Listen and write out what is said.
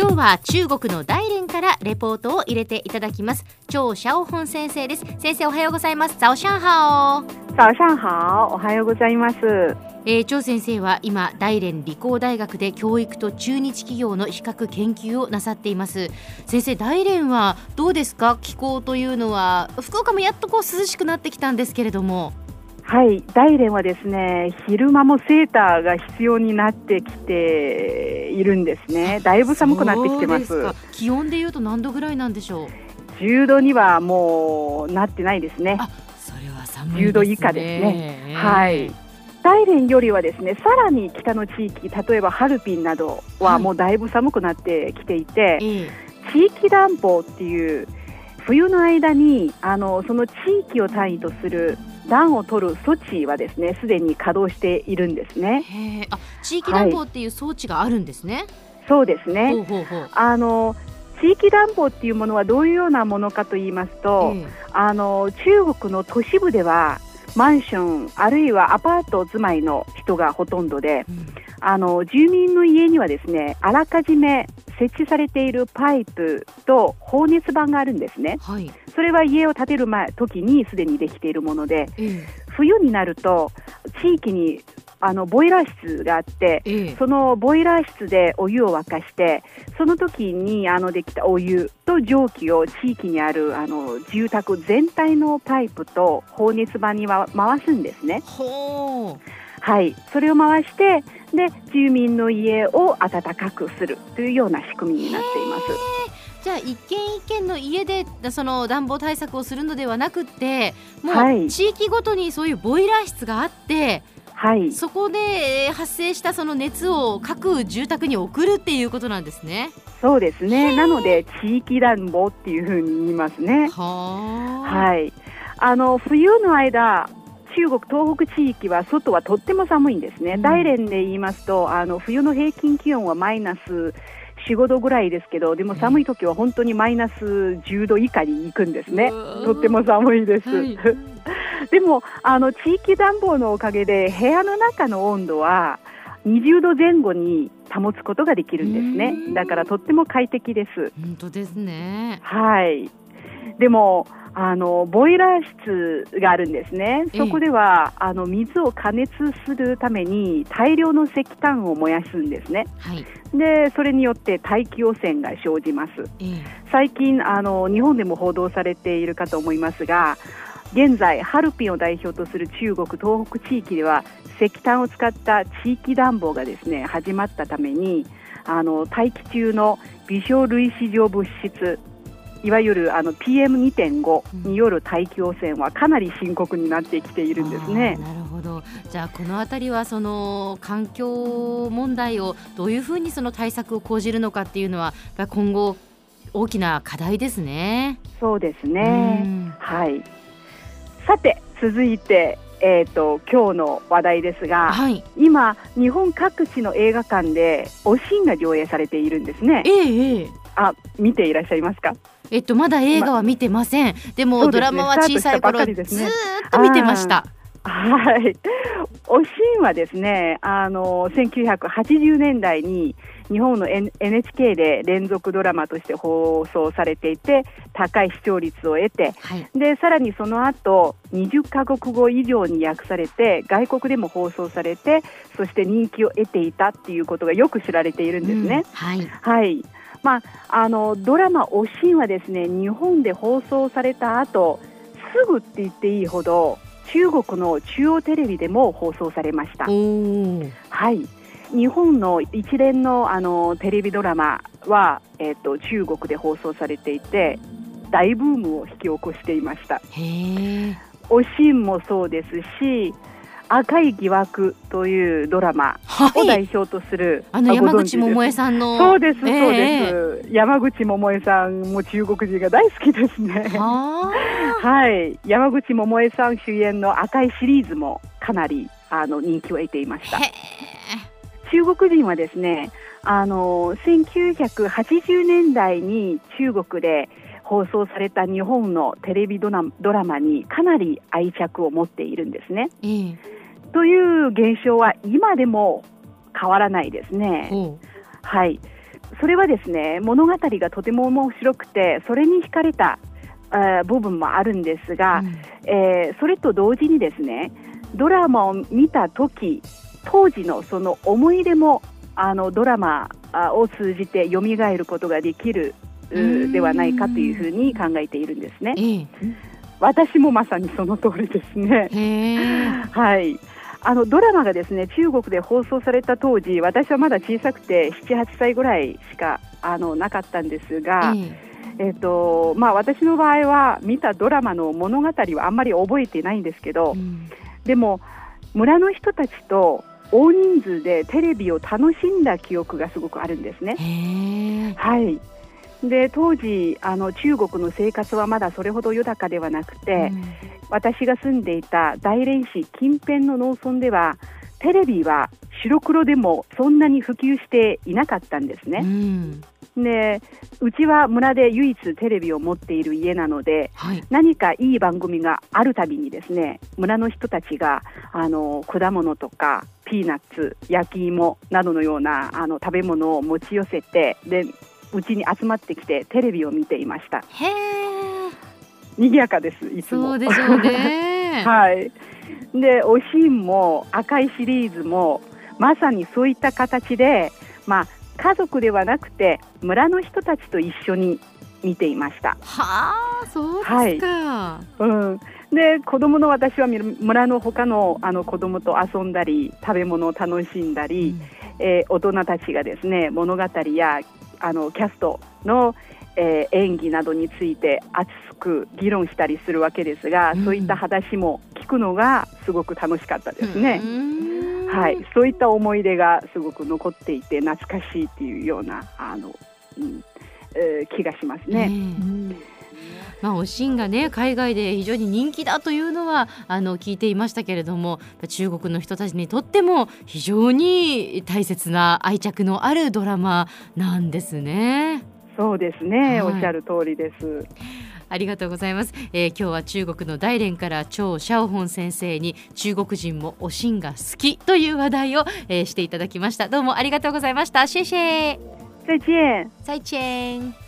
今日は中国の大連からレポートを入れていただきます。張シャオホン先生です。先生おはようございます。早上好早上好おはようございます。えー、張先生は今大連理工大学で教育と中日企業の比較研究をなさっています。先生大連はどうですか？気候というのは福岡もやっとこう涼しくなってきたんですけれどもはい、大連はですね昼間もセーターが必要になってきているんですね。だいぶ寒くなってきてます。気温でいうと何度ぐらいなんでしょう？10度にはもうなってないですね。あ、それは寒いね。10度以下ですね。はい。大連よりはですねさらに北の地域例えばハルピンなどはもうだいぶ寒くなってきていて、はい、地域暖房っていう冬の間にあのその地域を単位とする暖を取る措置はですねすでに稼働しているんですね。あ地域暖房っていう装置があるんですね。はい、そうですね。あの地域暖房っていうものはどういうようなものかと言いますと、あの中国の都市部ではマンションあるいはアパート住まいの人がほとんどで、うん、あの住民の家にはですねあらかじめ設置されているパイプと放熱板があるんですね、はい、それは家を建てる前時にすでにできているもので、うん、冬になると地域にあのボイラー室があって、ええ、そのボイラー室でお湯を沸かしてその時にあのできたお湯と蒸気を地域にあるあの住宅全体のパイプと放熱板には回すんですね。はい、それを回してで住民の家を暖かくするというような仕組みになっています。じゃあ一軒一軒の家でその暖房対策をするのではなくてもう地域ごとにそういうボイラー室があって、はい、そこで発生したその熱を各住宅に送るっていうことなんですね。そうですね。なので地域暖房っていうふうに言いますね。ははい。あの冬の間中国東北地域は外はとっても寒いんですね。うん、大連で言いますとあの冬の平均気温はマイナス4、5度ぐらいですけど、でも寒い時は本当にマイナス10度以下に行くんですね。とっても寒いです。はい でもあの地域暖房のおかげで部屋の中の温度は20度前後に保つことができるんですね。だからとっても快適です。本当ですね。はい。でもあのボイラー室があるんですね、そこでは、あの水を加熱するために大量の石炭を燃やすんですね、はい、でそれによって大気汚染が生じます、最近あの、日本でも報道されているかと思いますが、現在、ハルピンを代表とする中国東北地域では石炭を使った地域暖房がですね始まったためにあの大気中の微小類子状物質いわゆるあの PM2.5 による大気汚染はかなり深刻になってきているんですね。なるほどじゃあこの辺りはその環境問題をどういうふうにその対策を講じるのかっていうのは今後大きな課題ですね。そうですね。はい。さて続いてえーと、今日の話題ですが、はい、今、日本各地の映画館でおしんが上映されているんですね。ええ、あ見ていらっしゃいますか？えっと、まだ映画は見てません。ま、でも、ドラマは小さい頃、ね、ずっと見てました。はい。おしんはですね、あの1980年代に日本の、N、NHK で連続ドラマとして放送されていて高い視聴率を得て、はい、でさらにその後20カ国語以上に訳されて外国でも放送されてそして人気を得ていたっていうことがよく知られているんですね。うん、はい、はいまあ、あのドラマ「おしん」はですね日本で放送された後すぐって言っていいほど中国の中央テレビでも放送されました。はい、日本の一連のあのテレビドラマは、えーと、中国で放送されていて大ブームを引き起こしていました。おしんもそうですし赤い疑惑というドラマを代表とする、はい、あの山口百恵さんの。そうですそうです、えー、山口百恵さんも中国人が大好きですね。はい。山口百恵さん主演の赤いシリーズもかなりあの人気を得ていました。中国人はですねあの1980年代に中国で放送された日本のテレビドラマにかなり愛着を持っているんですね。という現象は今でも変わらないですね。はいそれはですね物語がとても面白くてそれに惹かれた部分もあるんですが、うん、えー、それと同時にですねドラマを見た時当時のその思い出もあのドラマを通じて蘇ることができるではないかというふうに考えているんですね。私もまさにその通りですね。はい。あのドラマがですね中国で放送された当時私はまだ小さくて7、8歳ぐらいしかあのなかったんですが、えーとまあ、私の場合は見たドラマの物語はあんまり覚えてないんですけど、うん、でも村の人たちと大人数でテレビを楽しんだ記憶がすごくあるんですね。はいで当時あの中国の生活はまだそれほど豊かではなくて、うん、私が住んでいた大連市近辺の農村ではテレビは白黒でもそんなに普及していなかったんですね。うん。でうちは村で唯一テレビを持っている家なので、はい、何かいい番組があるたびにですね村の人たちがあの果物とかピーナッツ焼き芋などのようなあの食べ物を持ち寄せてでうちに集まってきてテレビを見ていました。へえ賑やかですいつも。そうでしょうね。はい。でおしんも赤いシリーズもまさにそういった形でまあ家族ではなくて村の人たちと一緒に見ていました。はあ、そうですか。はい、うん。で、子供の私は村の他のあの子供と遊んだり、食べ物を楽しんだり、うん、えー、大人たちがですね物語やあのキャストの、えー、演技などについて熱く議論したりするわけですが、うん、そういった話も聞くのがすごく楽しかったですね。はい、そういった思い出がすごく残っていて懐かしいっていうようなあの、うんえー、気がしますね。うんまあ、おしんがね海外で非常に人気だというのはあの聞いていましたけれども中国の人たちにとっても非常に大切な愛着のあるドラマなんですね。そうですね、はい、おっしゃる通りです。ありがとうございます、えー、今日は中国の大連から張シャオホン先生に中国人もおしんが好きという話題を、えー、していただきました。どうもありがとうございました。シェシェ再见。再见